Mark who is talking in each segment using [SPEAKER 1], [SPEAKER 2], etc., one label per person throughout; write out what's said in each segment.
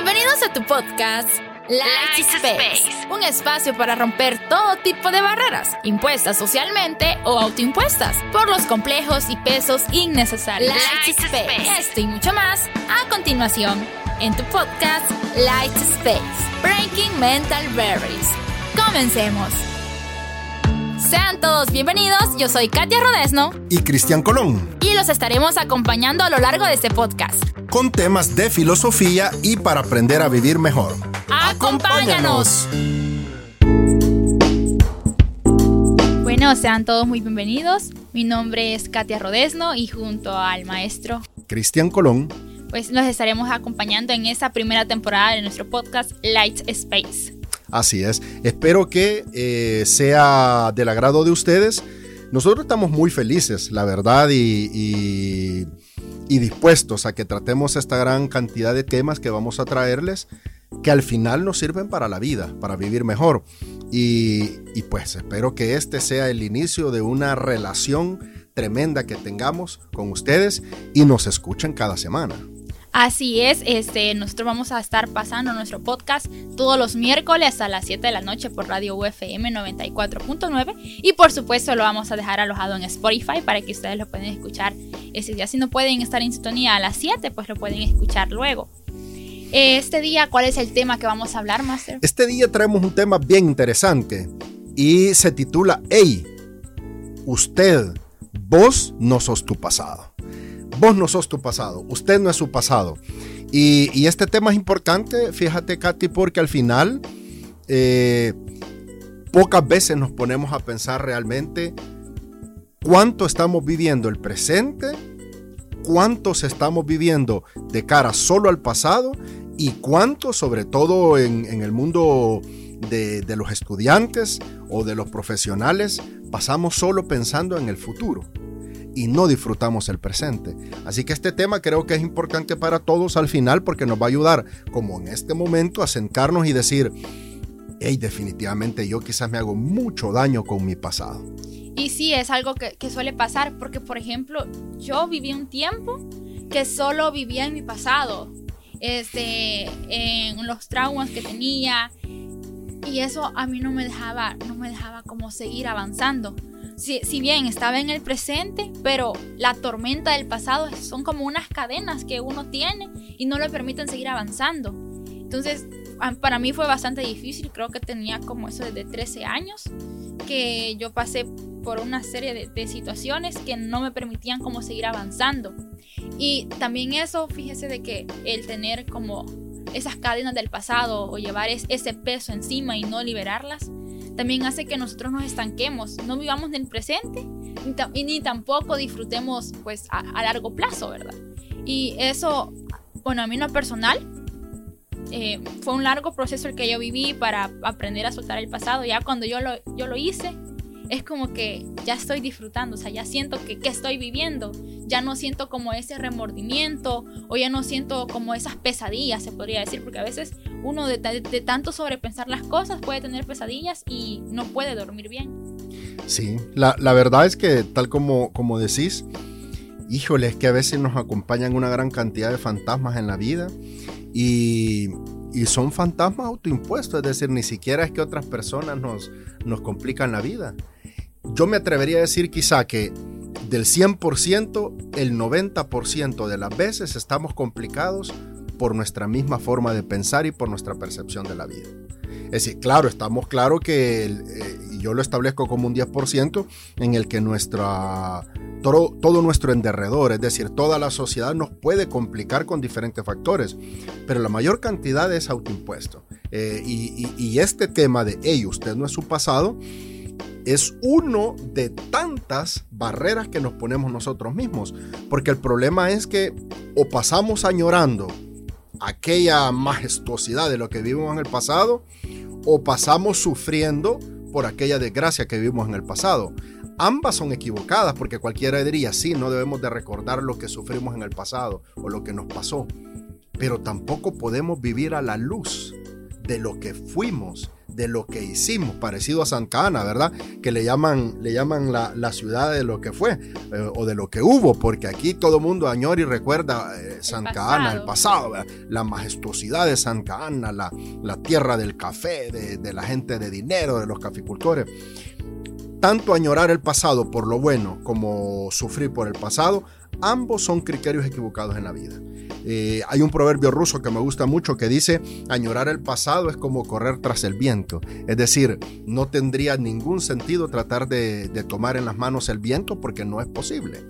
[SPEAKER 1] Bienvenidos a tu podcast Light Space, un espacio para romper todo tipo de barreras, impuestas socialmente o autoimpuestas, por los complejos y pesos innecesarios. Light, Space. Esto y mucho más a continuación en tu podcast Light Space, Breaking Mental Barriers. Comencemos. Sean todos bienvenidos, yo soy Katia Rodesno
[SPEAKER 2] y Cristian Colón.
[SPEAKER 1] Y los estaremos acompañando a lo largo de este podcast.
[SPEAKER 2] Con temas de filosofía y para aprender a vivir mejor.
[SPEAKER 1] ¡Acompáñanos! Bueno, sean todos muy bienvenidos. Mi nombre es Katia Rodesno y junto al maestro
[SPEAKER 2] Cristian Colón,
[SPEAKER 1] pues los estaremos acompañando en esta primera temporada de nuestro podcast Light Space.
[SPEAKER 2] Así es. Espero que eh, sea del agrado de ustedes. Nosotros estamos muy felices, la verdad, y, dispuestos a que tratemos esta gran cantidad de temas que vamos a traerles, que al final nos sirven para la vida, para vivir mejor. Y, y pues espero que este sea el inicio de una relación tremenda que tengamos con ustedes y nos escuchen cada semana.
[SPEAKER 1] Así es, este, nosotros vamos a estar pasando nuestro podcast todos los miércoles a las 7 de la noche por Radio UFM 94.9 y por supuesto lo vamos a dejar alojado en Spotify para que ustedes lo puedan escuchar ese día. Si no pueden estar en sintonía a las 7, pues lo pueden escuchar luego. Este día, ¿cuál es el tema que vamos a hablar, Master?
[SPEAKER 2] Este día traemos un tema bien interesante y se titula Hey, usted, vos no sos tu pasado. Vos no sos tu pasado, usted no es su pasado. Y, este tema es importante, fíjate Katy, porque al final eh, pocas veces nos ponemos a pensar realmente cuánto estamos viviendo el presente, cuántos estamos viviendo de cara solo al pasado y cuánto, sobre todo en, el mundo de, de los estudiantes o de los profesionales, pasamos solo pensando en el futuro y no disfrutamos el presente. Así que este tema creo que es importante para todos al final porque nos va a ayudar, como en este momento, a sentarnos y decir, hey, definitivamente yo quizás me hago mucho daño con mi pasado.
[SPEAKER 1] Y sí, es algo que, suele pasar porque, por ejemplo, yo viví un tiempo que solo vivía en mi pasado, este, en los traumas que tenía y eso a mí no me dejaba, no me dejaba como seguir avanzando si, bien estaba en el presente, pero la tormenta del pasado son como unas cadenas que uno tiene y no le permiten seguir avanzando. Entonces, para mí fue bastante difícil, creo que tenía como eso desde 13 años, que yo pasé por una serie de, de, situaciones que no me permitían como seguir avanzando. Y también eso, fíjese de que el tener como esas cadenas del pasado o llevar ese peso encima y no liberarlas, también hace que nosotros nos estanquemos, no vivamos en el presente ni, ni tampoco disfrutemos pues a, largo plazo, ¿verdad? Y eso, bueno, a mí no personal, eh, fue un largo proceso el que yo viví para aprender a soltar el pasado. Ya cuando yo lo, yo lo hice, es como que ya estoy disfrutando, o sea, ya siento que, que, estoy viviendo, ya no siento como ese remordimiento o ya no siento como esas pesadillas, se podría decir, porque a veces uno de, de, tanto sobrepensar las cosas puede tener pesadillas y no puede dormir bien.
[SPEAKER 2] Sí, la, la verdad es que tal como, como decís, híjole, es que a veces nos acompañan una gran cantidad de fantasmas en la vida y, y son fantasmas autoimpuestos, es decir, ni siquiera es que otras personas nos, nos complican la vida yo me atrevería a decir quizá que del 100%, el 90% de las veces estamos complicados por nuestra misma forma de pensar y por nuestra percepción de la vida. Es decir, claro, estamos claros que eh, yo lo establezco como un 10% en el que nuestra, todo, nuestro enderredor, es decir, toda la sociedad nos puede complicar con diferentes factores, pero la mayor cantidad es autoimpuesto. Eh, y, y, este tema de, hey, usted no es su pasado, es uno de tantas barreras que nos ponemos nosotros mismos. Porque el problema es que o pasamos añorando aquella majestuosidad de lo que vivimos en el pasado, o pasamos sufriendo por aquella desgracia que vivimos en el pasado. Ambas son equivocadas porque cualquiera diría, sí, no debemos de recordar lo que sufrimos en el pasado o lo que nos pasó, pero tampoco podemos vivir a la luz de lo que fuimos de lo que hicimos, parecido a Santa Ana, ¿verdad? Que le llaman, le llaman la, ciudad de lo que fue eh, o de lo que hubo, porque aquí todo el mundo añora y recuerda eh, Santa Ana, el pasado, la majestuosidad de Santa Ana, la, la tierra del café, de, de la gente de dinero, de los caficultores. Tanto añorar el pasado por lo bueno como sufrir por el pasado, ambos son criterios equivocados en la vida. Eh, hay un proverbio ruso que me gusta mucho que dice, añorar el pasado es como correr tras el viento. Es decir, no tendría ningún sentido tratar de, tomar en las manos el viento porque no es posible.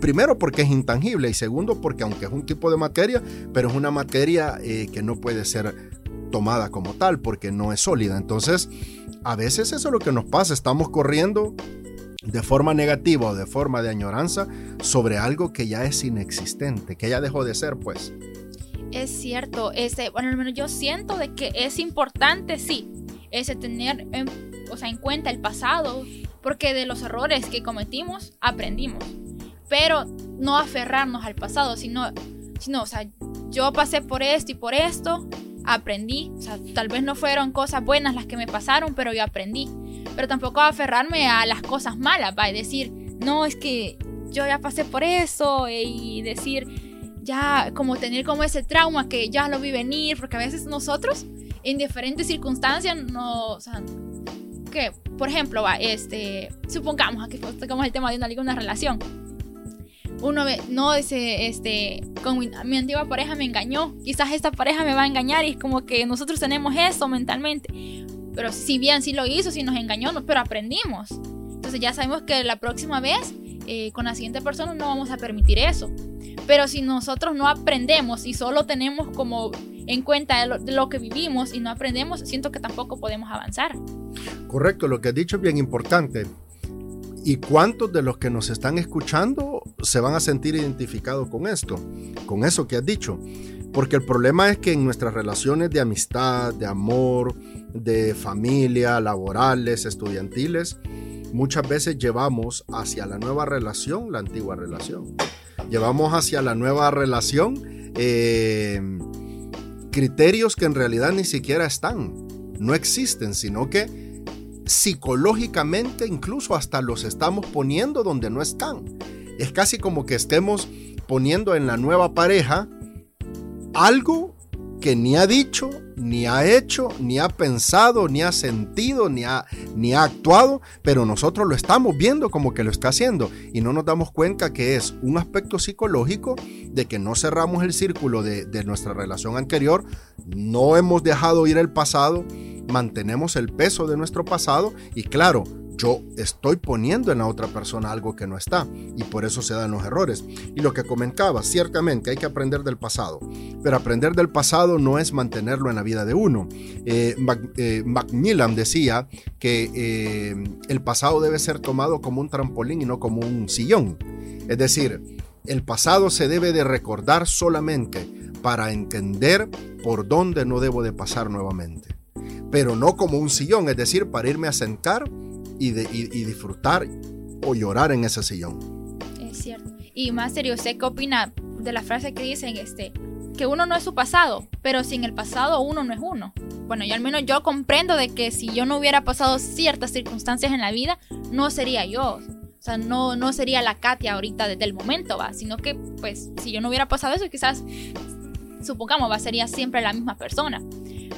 [SPEAKER 2] Primero porque es intangible y segundo porque aunque es un tipo de materia, pero es una materia eh, que no puede ser tomada como tal porque no es sólida. Entonces, a veces eso es lo que nos pasa, estamos corriendo de forma negativa o de forma de añoranza sobre algo que ya es inexistente, que ya dejó de ser, pues.
[SPEAKER 1] Es cierto, ese, bueno, al menos yo siento de que es importante, sí, ese tener en, o sea, en cuenta el pasado, porque de los errores que cometimos aprendimos, pero no aferrarnos al pasado, sino, sino, o sea, yo pasé por esto y por esto, aprendí. O sea, tal vez no fueron cosas buenas las que me pasaron, pero yo aprendí. Pero tampoco aferrarme a las cosas malas, va, y decir, no, es que yo ya pasé por eso, y decir, ya, como tener como ese trauma que ya lo vi venir, porque a veces nosotros, en diferentes circunstancias, no, o sea, que, por ejemplo, va, este, supongamos que tocamos el tema de una, una relación uno ve, no, ese, este, con mi, antigua pareja me engañó, quizás esta pareja me va a engañar y es como que nosotros tenemos eso mentalmente. Pero si bien sí lo hizo, si nos engañó, no, pero aprendimos. Entonces ya sabemos que la próxima vez eh, con la siguiente persona no vamos a permitir eso. Pero si nosotros no aprendemos y solo tenemos como en cuenta de lo, que vivimos y no aprendemos, siento que tampoco podemos avanzar.
[SPEAKER 2] Correcto, lo que has dicho es bien importante. ¿Y cuántos de los que nos están escuchando se van a sentir identificados con esto, con eso que has dicho? Porque el problema es que en nuestras relaciones de amistad, de amor, de familia, laborales, estudiantiles, muchas veces llevamos hacia la nueva relación la antigua relación. Llevamos hacia la nueva relación eh, criterios que en realidad ni siquiera están, no existen, sino que psicológicamente incluso hasta los estamos poniendo donde no están. Es casi como que estemos poniendo en la nueva pareja algo que ni ha dicho, ni ha hecho, ni ha pensado, ni ha sentido, ni ha, ni ha actuado, pero nosotros lo estamos viendo como que lo está haciendo. Y no nos damos cuenta que es un aspecto psicológico de que no cerramos el círculo de, de nuestra relación anterior, no hemos dejado ir el pasado, mantenemos el peso de nuestro pasado y claro, yo estoy poniendo en la otra persona algo que no está y por eso se dan los errores. Y lo que comentaba, ciertamente hay que aprender del pasado, pero aprender del pasado no es mantenerlo en la vida de uno. Eh, eh, Macmillan decía que eh, el pasado debe ser tomado como un trampolín y no como un sillón. Es decir, el pasado se debe de recordar solamente para entender por dónde no debo de pasar nuevamente pero no como un sillón, es decir, para irme a sentar y, disfrutar o llorar en ese sillón.
[SPEAKER 1] Es cierto. Y más serio, ¿usted qué opina de la frase que dicen este, que uno no es su pasado, pero sin el pasado uno no es uno? Bueno, yo al menos yo comprendo de que si yo no hubiera pasado ciertas circunstancias en la vida, no sería yo. O sea, no, no sería la Katia ahorita desde el momento, va, sino que pues si yo no hubiera pasado eso, quizás, supongamos, va, sería siempre la misma persona.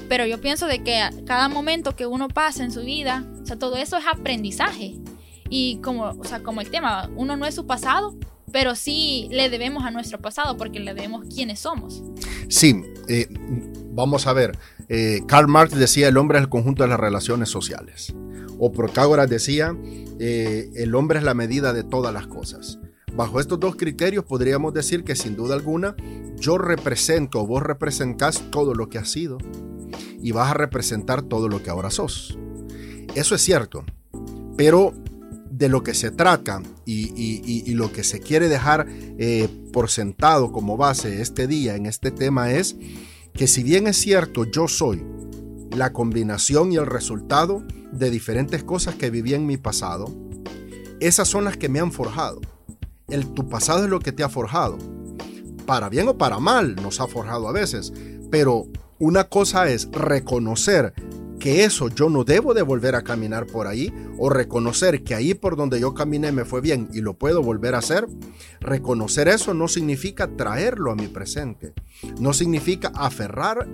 [SPEAKER 1] Pero yo pienso de que cada momento que uno pasa en su vida, o sea, todo eso es aprendizaje. Y como, o sea, como el tema, uno no es su pasado, pero sí le debemos a nuestro pasado porque le debemos quiénes somos.
[SPEAKER 2] Sí, eh, vamos a ver. Eh, Karl Marx decía el hombre es el conjunto de las relaciones sociales. O Protágoras decía eh, el hombre es la medida de todas las cosas. Bajo estos dos criterios podríamos decir que sin duda alguna yo represento o vos representás todo lo que has sido, y vas a representar todo lo que ahora sos. Eso es cierto, pero de lo que se trata y, lo que se quiere dejar eh, por sentado como base este día en este tema es que si bien es cierto yo soy la combinación y el resultado de diferentes cosas que viví en mi pasado, esas son las que me han forjado. El, tu pasado es lo que te ha forjado. Para bien o para mal nos ha forjado a veces, pero una cosa es reconocer que eso yo no debo de volver a caminar por ahí o reconocer que ahí por donde yo caminé me fue bien y lo puedo volver a hacer. Reconocer eso no significa traerlo a mi presente. No significa aferrar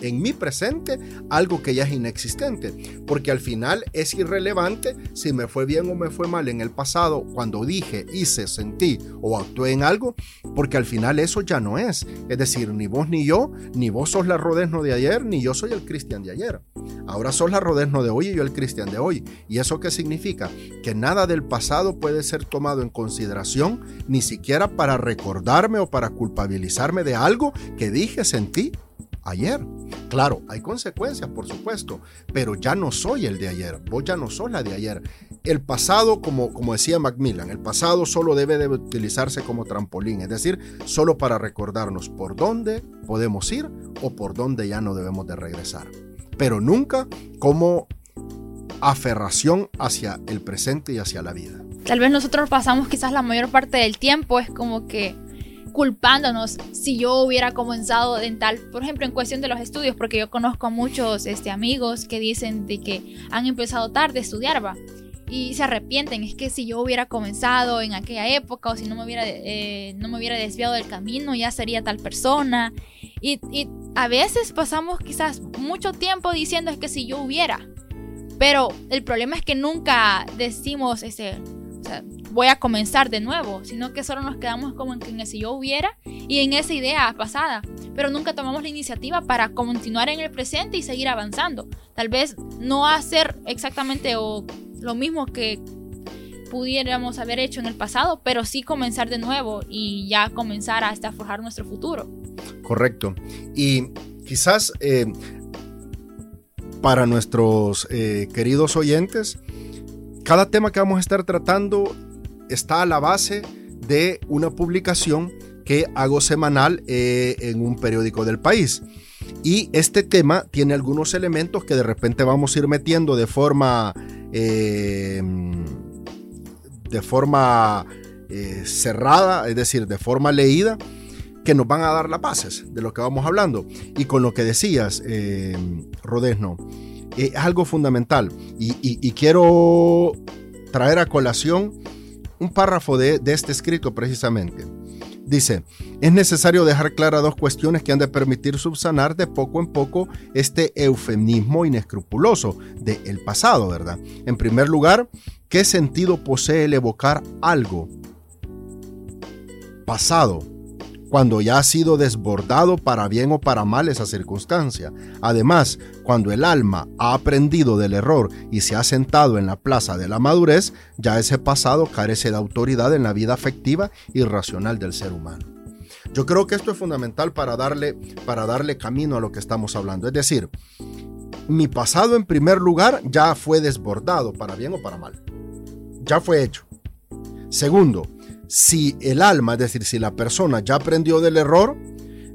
[SPEAKER 2] en mi presente algo que ya es inexistente, porque al final es irrelevante si me fue bien o me fue mal en el pasado, cuando dije, hice, sentí o actué en algo, porque al final eso ya no es. Es decir, ni vos ni yo, ni vos sos la Rodesno de ayer, ni yo soy el Cristian de ayer. Ahora sos la Rodesno de hoy y yo el Cristian de hoy. ¿Y eso qué significa? Que nada del pasado puede ser tomado en consideración, ni siquiera para recordarme o para culpabilizarme de algo que dije, sentí ayer. Claro, hay consecuencias, por supuesto, pero ya no soy el de ayer, vos ya no sos la de ayer. El pasado, como, decía Macmillan, el pasado solo debe de utilizarse como trampolín, es decir, solo para recordarnos por dónde podemos ir o por dónde ya no debemos de regresar, pero nunca como aferración hacia el presente y hacia la vida.
[SPEAKER 1] Tal vez nosotros pasamos quizás la mayor parte del tiempo, es como que culpándonos si yo hubiera comenzado en tal, por ejemplo, en cuestión de los estudios, porque yo conozco a muchos este, amigos que dicen de que han empezado tarde a estudiar, va, y se arrepienten, es que si yo hubiera comenzado en aquella época o si no me hubiera, eh, no me hubiera desviado del camino, ya sería tal persona. Y, y, a veces pasamos quizás mucho tiempo diciendo es que si yo hubiera, pero el problema es que nunca decimos, ese, o sea, voy a comenzar de nuevo, sino que solo nos quedamos como en que si yo hubiera y en esa idea pasada, pero nunca tomamos la iniciativa para continuar en el presente y seguir avanzando. Tal vez no hacer exactamente o lo mismo que pudiéramos haber hecho en el pasado, pero sí comenzar de nuevo y ya comenzar hasta forjar nuestro futuro.
[SPEAKER 2] Correcto. Y quizás eh, para nuestros eh, queridos oyentes, cada tema que vamos a estar tratando está a la base de una publicación que hago semanal eh, en un periódico del país. Y este tema tiene algunos elementos que de repente vamos a ir metiendo de forma, eh, de forma eh, cerrada, es decir, de forma leída, que nos van a dar las bases de lo que vamos hablando. Y con lo que decías, Rodesno, es algo fundamental. y quiero traer a colación un párrafo de, este escrito precisamente. Dice, es necesario dejar claras dos cuestiones que han de permitir subsanar de poco en poco este eufemismo inescrupuloso del el pasado, ¿verdad? En primer lugar, ¿qué sentido posee el evocar algo pasado cuando ya ha sido desbordado para bien o para mal esa circunstancia. Además, cuando el alma ha aprendido del error y se ha sentado en la plaza de la madurez, ya ese pasado carece de autoridad en la vida afectiva y racional del ser humano. Yo creo que esto es fundamental para darle, para darle camino a lo que estamos hablando. Es decir, mi pasado en primer lugar ya fue desbordado para bien o para mal. Ya fue hecho. Segundo, si el alma, es decir, si la persona ya aprendió del error,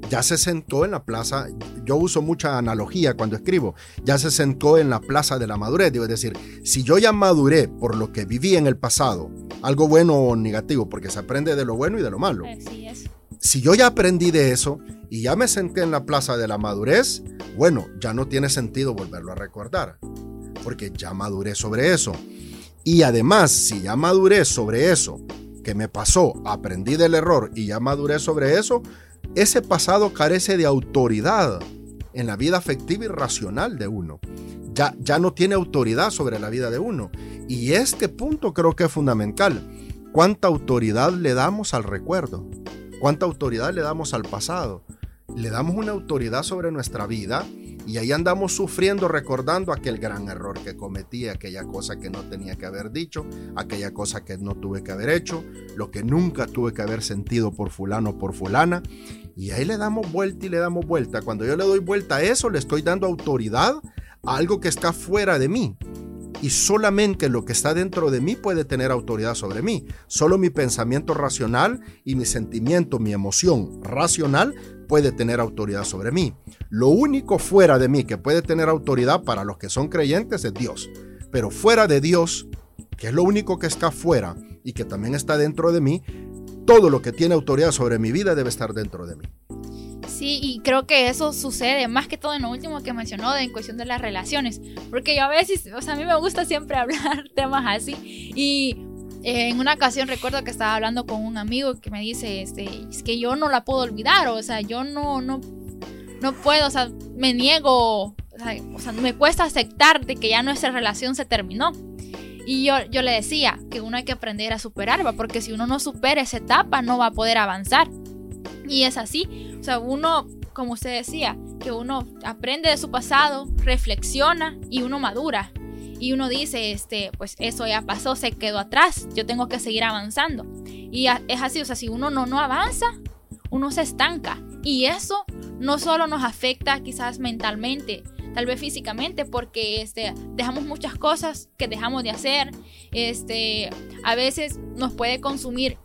[SPEAKER 2] ya se sentó en la plaza, yo uso mucha analogía cuando escribo, ya se sentó en la plaza de la madurez, digo, es decir, si yo ya maduré por lo que viví en el pasado, algo bueno o negativo, porque se aprende de lo bueno y de lo malo. Si yo ya aprendí de eso y ya me senté en la plaza de la madurez, bueno, ya no tiene sentido volverlo a recordar, porque ya maduré sobre eso. Y además, si ya maduré sobre eso que me pasó, aprendí del error y ya maduré sobre eso, ese pasado carece de autoridad en la vida afectiva y racional de uno. Ya, ya no tiene autoridad sobre la vida de uno. Y este punto creo que es fundamental. ¿Cuánta autoridad le damos al recuerdo? ¿Cuánta autoridad le damos al pasado? Le damos una autoridad sobre nuestra vida y ahí andamos sufriendo recordando aquel gran error que cometí, aquella cosa que no tenía que haber dicho, aquella cosa que no tuve que haber hecho, lo que nunca tuve que haber sentido por fulano o por fulana. Y ahí le damos vuelta y le damos vuelta. Cuando yo le doy vuelta a eso, le estoy dando autoridad a algo que está fuera de mí. Y solamente lo que está dentro de mí puede tener autoridad sobre mí. Solo mi pensamiento racional y mi sentimiento, mi emoción racional puede tener autoridad sobre mí. Lo único fuera de mí que puede tener autoridad para los que son creyentes es Dios. Pero fuera de Dios, que es lo único que está fuera y que también está dentro de mí, todo lo que tiene autoridad sobre mi vida debe estar dentro de mí.
[SPEAKER 1] Sí, y creo que eso sucede más que todo en lo último que mencionó de en cuestión de las relaciones, porque yo a veces, o sea, a mí me gusta siempre hablar temas así y en una ocasión recuerdo que estaba hablando con un amigo que me dice, este, es que yo no la puedo olvidar, o sea, yo no, no, no puedo, o sea, me niego, o sea, me cuesta aceptar de que ya nuestra relación se terminó. Y yo, yo le decía que uno hay que aprender a superar, porque si uno no supera esa etapa no va a poder avanzar. Y es así, o sea, uno, como usted decía, que uno aprende de su pasado, reflexiona y uno madura y uno dice, este, pues eso ya pasó, se quedó atrás, yo tengo que seguir avanzando. Y es así, o sea, si uno no, no avanza, uno se estanca. Y eso no solo nos afecta quizás mentalmente, tal vez físicamente, porque este, dejamos muchas cosas que dejamos de hacer. Este, a veces nos puede consumir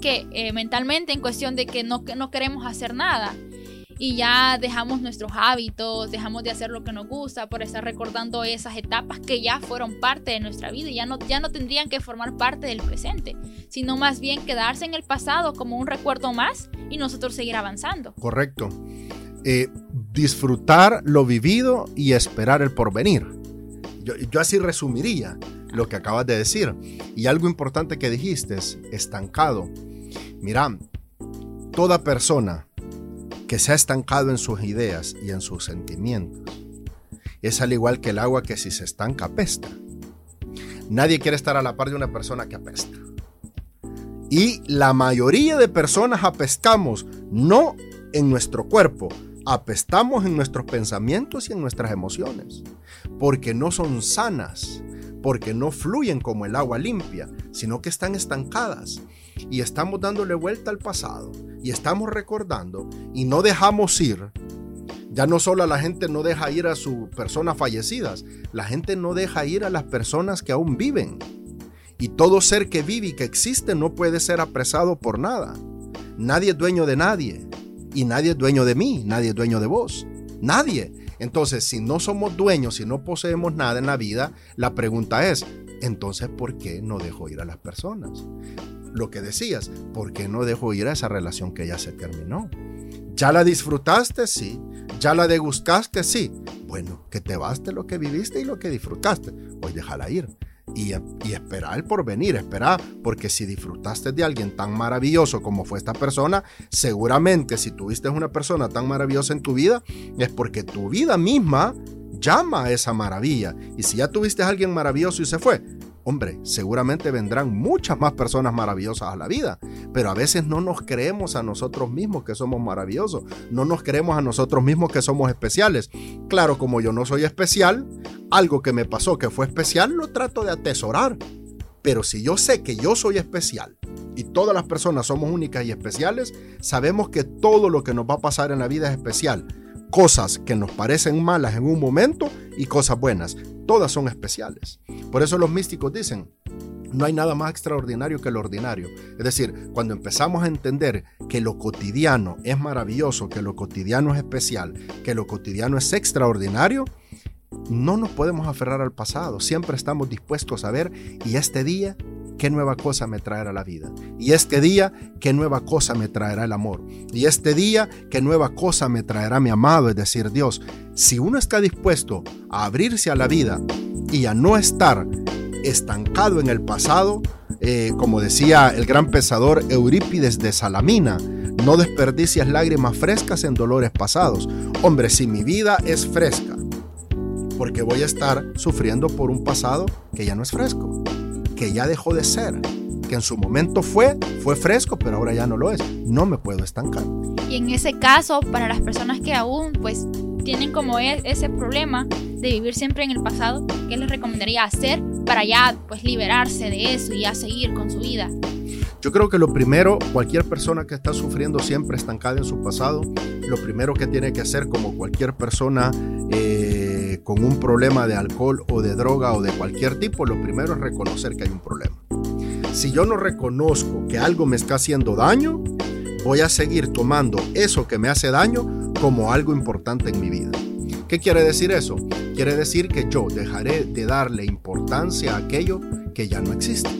[SPEAKER 1] que eh, mentalmente en cuestión de que no, que no queremos hacer nada y ya dejamos nuestros hábitos, dejamos de hacer lo que nos gusta por estar recordando esas etapas que ya fueron parte de nuestra vida y ya no, ya no tendrían que formar parte del presente, sino más bien quedarse en el pasado como un recuerdo más y nosotros seguir avanzando.
[SPEAKER 2] Correcto. Eh, disfrutar lo vivido y esperar el porvenir. Yo, yo así resumiría lo que acabas de decir. Y algo importante que dijiste es estancado. Mira, toda persona que se ha estancado en sus ideas y en sus sentimientos. Es al igual que el agua que si se estanca apesta. Nadie quiere estar a la par de una persona que apesta. Y la mayoría de personas apestamos no en nuestro cuerpo, apestamos en nuestros pensamientos y en nuestras emociones, porque no son sanas, porque no fluyen como el agua limpia, sino que están estancadas y estamos dándole vuelta al pasado y estamos recordando y no dejamos ir. Ya no solo la gente no deja ir a sus personas fallecidas, la gente no deja ir a las personas que aún viven. Y todo ser que vive y que existe no puede ser apresado por nada. Nadie es dueño de nadie. Y nadie es dueño de mí, nadie es dueño de vos. Nadie. Entonces, si no somos dueños, si no poseemos nada en la vida, la pregunta es, entonces, ¿por qué no dejo ir a las personas? Lo que decías, ¿por qué no dejo ir a esa relación que ya se terminó? ¿Ya la disfrutaste? Sí. ¿Ya la degustaste? Sí. Bueno, que te baste lo que viviste y lo que disfrutaste. Hoy déjala ir. Y, y esperar el porvenir, esperar, porque si disfrutaste de alguien tan maravilloso como fue esta persona, seguramente si tuviste una persona tan maravillosa en tu vida, es porque tu vida misma llama a esa maravilla. Y si ya tuviste a alguien maravilloso y se fue, Hombre, seguramente vendrán muchas más personas maravillosas a la vida, pero a veces no nos creemos a nosotros mismos que somos maravillosos, no nos creemos a nosotros mismos que somos especiales. Claro, como yo no soy especial, algo que me pasó que fue especial lo trato de atesorar. Pero si yo sé que yo soy especial y todas las personas somos únicas y especiales, sabemos que todo lo que nos va a pasar en la vida es especial cosas que nos parecen malas en un momento y cosas buenas. Todas son especiales. Por eso los místicos dicen, no hay nada más extraordinario que lo ordinario. Es decir, cuando empezamos a entender que lo cotidiano es maravilloso, que lo cotidiano es especial, que lo cotidiano es extraordinario, no nos podemos aferrar al pasado. Siempre estamos dispuestos a ver y este día qué nueva cosa me traerá la vida. Y este día, qué nueva cosa me traerá el amor. Y este día, qué nueva cosa me traerá mi amado, es decir, Dios. Si uno está dispuesto a abrirse a la vida y a no estar estancado en el pasado, eh, como decía el gran pensador Eurípides de Salamina, no desperdicias lágrimas frescas en dolores pasados. Hombre, si mi vida es fresca, porque voy a estar sufriendo por un pasado que ya no es fresco que ya dejó de ser, que en su momento fue, fue fresco, pero ahora ya no lo es. No me puedo estancar.
[SPEAKER 1] Y en ese caso, para las personas que aún pues tienen como e, ese problema de vivir siempre en el pasado, ¿qué les recomendaría hacer para ya pues liberarse de eso y ya seguir con su vida?
[SPEAKER 2] Yo creo que lo primero, cualquier persona que está sufriendo siempre estancada en su pasado, lo primero que tiene que hacer como cualquier persona eh, con un problema de alcohol o de droga o de cualquier tipo, lo primero es reconocer que hay un problema. Si yo no reconozco que algo me está haciendo daño, voy a seguir tomando eso que me hace daño como algo importante en mi vida. ¿Qué quiere decir eso? Quiere decir que yo dejaré de darle importancia a aquello que ya no existe.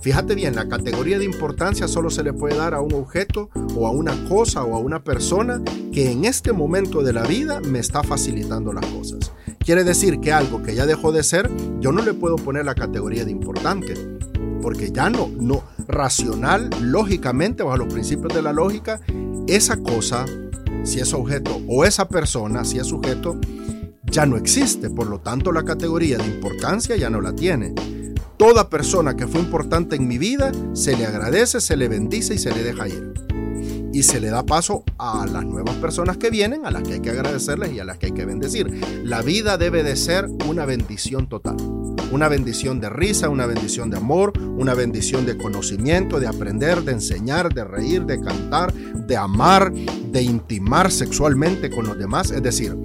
[SPEAKER 2] Fíjate bien, la categoría de importancia solo se le puede dar a un objeto o a una cosa o a una persona que en este momento de la vida me está facilitando las cosas. Quiere decir que algo que ya dejó de ser, yo no le puedo poner la categoría de importante, porque ya no, no, racional, lógicamente, bajo los principios de la lógica, esa cosa, si es objeto, o esa persona, si es sujeto, ya no existe. Por lo tanto, la categoría de importancia ya no la tiene. Toda persona que fue importante en mi vida, se le agradece, se le bendice y se le deja ir y se le da paso a las nuevas personas que vienen, a las que hay que agradecerles y a las que hay que bendecir. La vida debe de ser una bendición total. Una bendición de risa, una bendición de amor, una bendición de conocimiento, de aprender, de enseñar, de reír, de cantar, de amar, de intimar sexualmente con los demás. Es decir,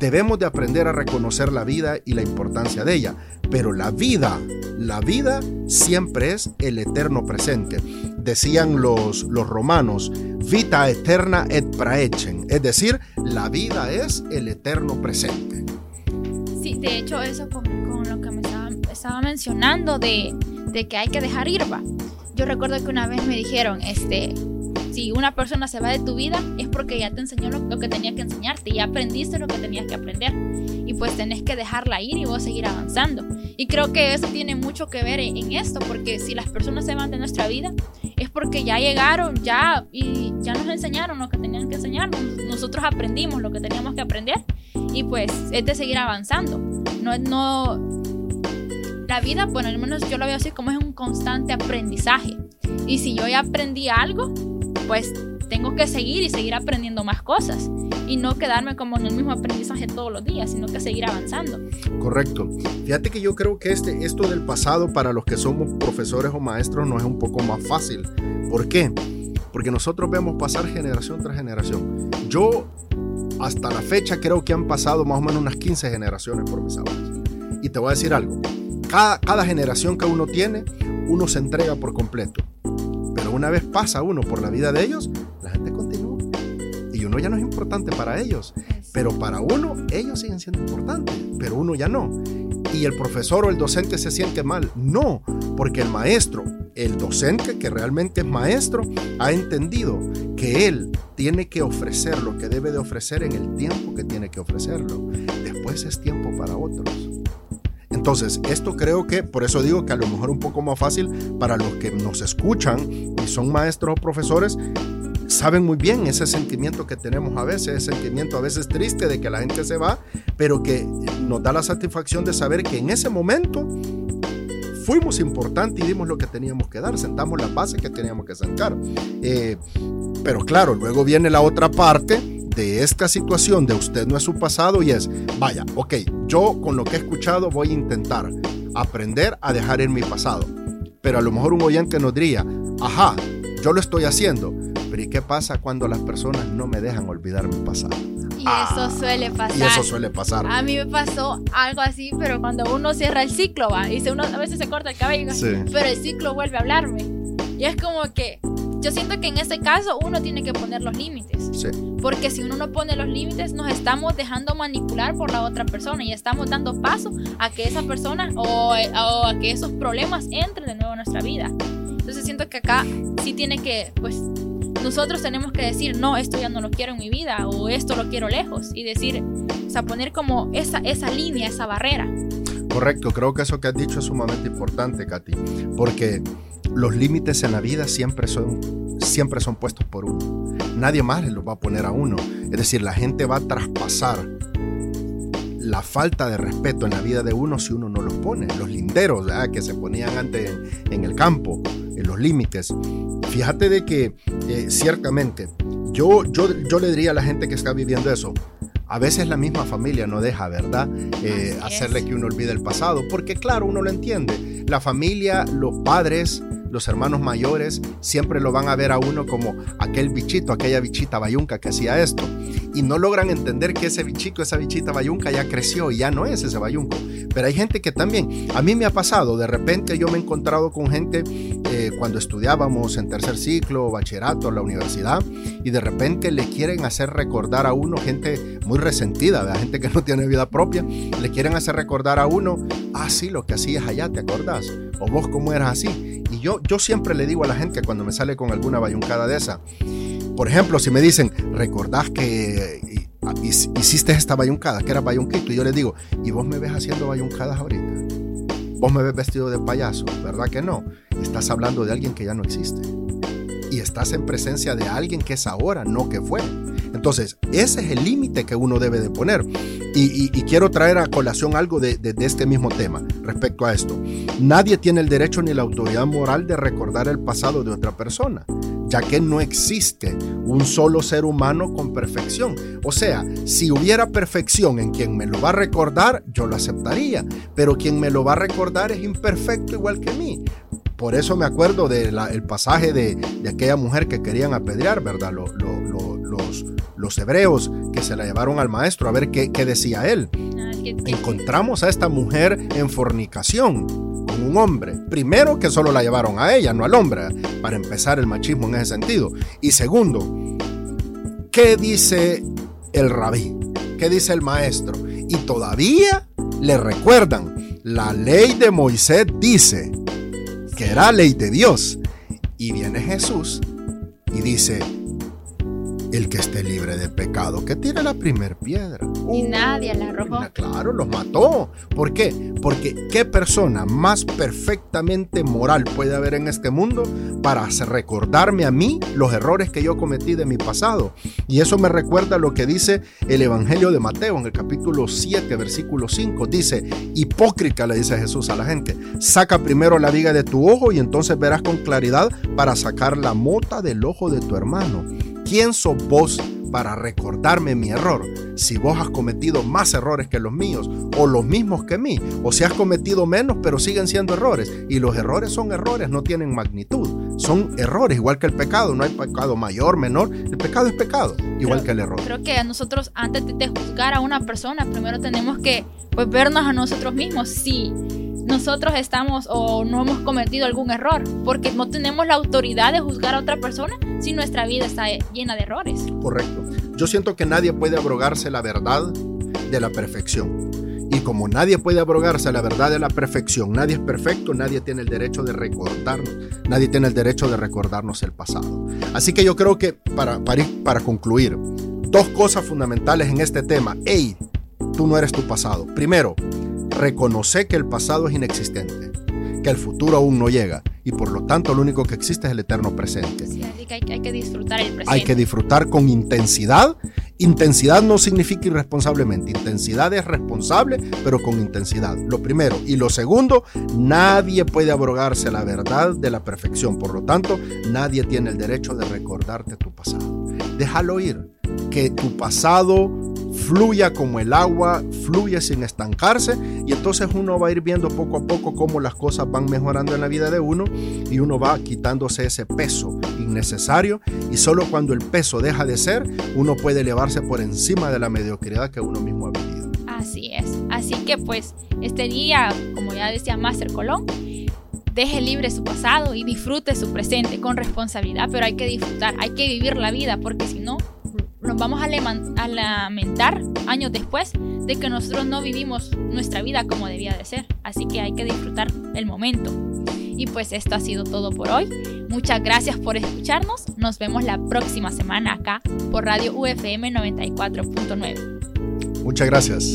[SPEAKER 2] debemos de aprender a reconocer la vida y la importancia de ella. Pero la vida, la vida siempre es el eterno presente. Decían los, los romanos, vita eterna et praechen, es decir, la vida es el eterno presente.
[SPEAKER 1] Sí, de hecho eso con, lo que me estaba, mencionando de, de, que hay que dejar ir, va. Yo recuerdo que una vez me dijeron, este, si una persona se va de tu vida es porque ya te enseñó lo, que tenía que enseñarte, ya aprendiste lo que tenías que aprender y pues tenés que dejarla ir y vos seguir avanzando. Y creo que eso tiene mucho que ver en, esto, porque si las personas se van de nuestra vida es porque ya llegaron, ya y ya nos enseñaron lo que tenían que enseñarnos, nosotros aprendimos lo que teníamos que aprender y pues es de seguir avanzando. No, no, la vida, bueno, al menos yo lo veo así como es un constante aprendizaje. Y si yo ya aprendí algo, pues tengo que seguir y seguir aprendiendo más cosas y no quedarme como en el mismo aprendizaje todos los días, sino que seguir avanzando.
[SPEAKER 2] Correcto. Fíjate que yo creo que este, esto del pasado para los que somos profesores o maestros no es un poco más fácil. ¿Por qué? Porque nosotros vemos pasar generación tras generación. Yo hasta la fecha creo que han pasado más o menos unas 15 generaciones por mis aulas. Y te voy a decir algo. Cada, cada generación que uno tiene, uno se entrega por completo una vez pasa uno por la vida de ellos, la gente continúa. Y uno ya no es importante para ellos. Pero para uno, ellos siguen siendo importantes, pero uno ya no. Y el profesor o el docente se siente mal. No, porque el maestro, el docente que realmente es maestro, ha entendido que él tiene que ofrecer lo que debe de ofrecer en el tiempo que tiene que ofrecerlo. Después es tiempo para otros. Entonces, esto creo que, por eso digo que a lo mejor un poco más fácil para los que nos escuchan y son maestros o profesores, saben muy bien ese sentimiento que tenemos a veces, ese sentimiento a veces triste de que la gente se va, pero que nos da la satisfacción de saber que en ese momento fuimos importantes y dimos lo que teníamos que dar, sentamos las bases que teníamos que sentar. Eh, pero claro, luego viene la otra parte de esta situación de usted no es su pasado y es, vaya, ok, yo con lo que he escuchado voy a intentar aprender a dejar en mi pasado. Pero a lo mejor un oyente nos diría, ajá, yo lo estoy haciendo, pero ¿y qué pasa cuando las personas no me dejan olvidar mi pasado?
[SPEAKER 1] Y eso suele pasar.
[SPEAKER 2] Y eso suele pasar.
[SPEAKER 1] A mí me pasó algo así, pero cuando uno cierra el ciclo, va, y uno a veces se corta el cabello, pero el ciclo vuelve a hablarme. Y es como que yo siento que en ese caso uno tiene que poner los límites. Porque si uno no pone los límites, nos estamos dejando manipular por la otra persona y estamos dando paso a que esa persona o, a que esos problemas entren de nuevo en nuestra vida. Entonces siento que acá sí tiene que, pues, nosotros tenemos que decir, no, esto ya no lo quiero en mi vida o esto lo quiero lejos y decir, o sea, poner como esa, esa línea, esa barrera.
[SPEAKER 2] Correcto, creo que eso que has dicho es sumamente importante, Katy, porque los límites en la vida siempre son, siempre son puestos por uno. Nadie más los va a poner a uno. Es decir, la gente va a traspasar la falta de respeto en la vida de uno si uno no los pone. Los linderos que se ponían antes en, el campo, en los límites. Fíjate de que eh, ciertamente yo, yo, yo le diría a la gente que está viviendo eso, a veces la misma familia no deja, ¿verdad? Eh, hacerle que uno olvide el pasado, porque claro, uno lo entiende. La familia, los padres, los hermanos mayores siempre lo van a ver a uno como aquel bichito, aquella bichita bayunca que hacía esto. Y no logran entender que ese bichito, esa bichita bayunca ya creció y ya no es ese bayunco. Pero hay gente que también, a mí me ha pasado, de repente yo me he encontrado con gente eh, cuando estudiábamos en tercer ciclo, bachillerato, la universidad, y de repente le quieren hacer recordar a uno, gente muy resentida, gente que no tiene vida propia, le quieren hacer recordar a uno, ah, sí, lo que hacías allá, ¿te acordás? O vos cómo eras así. Y yo, yo siempre le digo a la gente cuando me sale con alguna bayuncada de esa, por ejemplo, si me dicen, ¿recordás que hiciste esta bayuncada, que era bayunquito? Y yo les digo, ¿y vos me ves haciendo bayuncadas ahorita? Vos me ves vestido de payaso, ¿verdad que no? Estás hablando de alguien que ya no existe. Y estás en presencia de alguien que es ahora, no que fue. Entonces, ese es el límite que uno debe de poner. Y, quiero traer a colación algo de, este mismo tema respecto a esto. Nadie tiene el derecho ni la autoridad moral de recordar el pasado de otra persona, ya que no existe un solo ser humano con perfección. O sea, si hubiera perfección en quien me lo va a recordar, yo lo aceptaría, pero quien me lo va a recordar es imperfecto igual que mí. Por eso me acuerdo del pasaje de, aquella mujer que querían apedrear, ¿verdad? los, los hebreos que se la llevaron al maestro a ver qué, decía él. Encontramos a esta mujer en fornicación con un hombre. Primero que solo la llevaron a ella, no al hombre, para empezar el machismo en ese sentido. Y segundo, ¿qué dice el rabí? ¿Qué dice el maestro? Y todavía le recuerdan, la ley de Moisés dice que era ley de Dios. Y viene Jesús y dice, el que esté libre de pecado, que tire la primer piedra.
[SPEAKER 1] Y nadie la arrojó.
[SPEAKER 2] Claro, los mató. ¿Por qué? Porque qué persona más perfectamente moral puede haber en este mundo para recordarme a mí los errores que yo cometí de mi pasado. Y eso me recuerda lo que dice el Evangelio de Mateo en el capítulo 7, versículo 5. Dice, hipócrita, le dice Jesús a la gente, saca primero la viga de tu ojo y entonces verás con claridad para sacar la mota del ojo de tu hermano. ¿Quién sos vos para recordarme mi error? Si vos has cometido más errores que los míos o los mismos que mí, o si has cometido menos pero siguen siendo errores. Y los errores son errores, no tienen magnitud. Son errores, igual que el pecado. No hay pecado mayor, menor. El pecado es pecado, igual que el error.
[SPEAKER 1] Creo que nosotros antes de juzgar a una persona, primero tenemos que pues, vernos a nosotros mismos. Si nosotros estamos o no hemos cometido algún error, porque no tenemos la autoridad de juzgar a otra persona si nuestra vida está llena de errores.
[SPEAKER 2] Correcto. Yo siento que nadie puede abrogarse la verdad de la perfección. Y como nadie puede abrogarse la verdad de la perfección, nadie es perfecto, nadie tiene el derecho de recordarnos, nadie tiene el derecho de recordarnos el pasado. Así que yo creo que para, para, para concluir, dos cosas fundamentales en este tema. Hey, tú no eres tu pasado. Primero, reconoce que el pasado es inexistente, que el futuro aún no llega y por lo tanto lo único que existe es el eterno presente.
[SPEAKER 1] Sí, así que hay, que disfrutar el presente.
[SPEAKER 2] Hay que disfrutar con intensidad. Intensidad no significa irresponsablemente. Intensidad es responsable, pero con intensidad. Lo primero. Y lo segundo, nadie puede abrogarse la verdad de la perfección. Por lo tanto, nadie tiene el derecho de recordarte tu pasado. Déjalo ir. Que tu pasado fluya como el agua, fluye sin estancarse y entonces uno va a ir viendo poco a poco cómo las cosas van mejorando en la vida de uno y uno va quitándose ese peso innecesario y solo cuando el peso deja de ser, uno puede elevarse por encima de la mediocridad que uno mismo ha vivido.
[SPEAKER 1] Así es, así que pues este día, como ya decía Master Colón, deje libre su pasado y disfrute su presente con responsabilidad, pero hay que disfrutar, hay que vivir la vida porque si no nos vamos a, lamentar años después de que nosotros no vivimos nuestra vida como debía de ser. Así que hay que disfrutar el momento. Y pues esto ha sido todo por hoy. Muchas gracias por escucharnos. Nos vemos la próxima semana acá por Radio UFM 94.9.
[SPEAKER 2] Muchas gracias.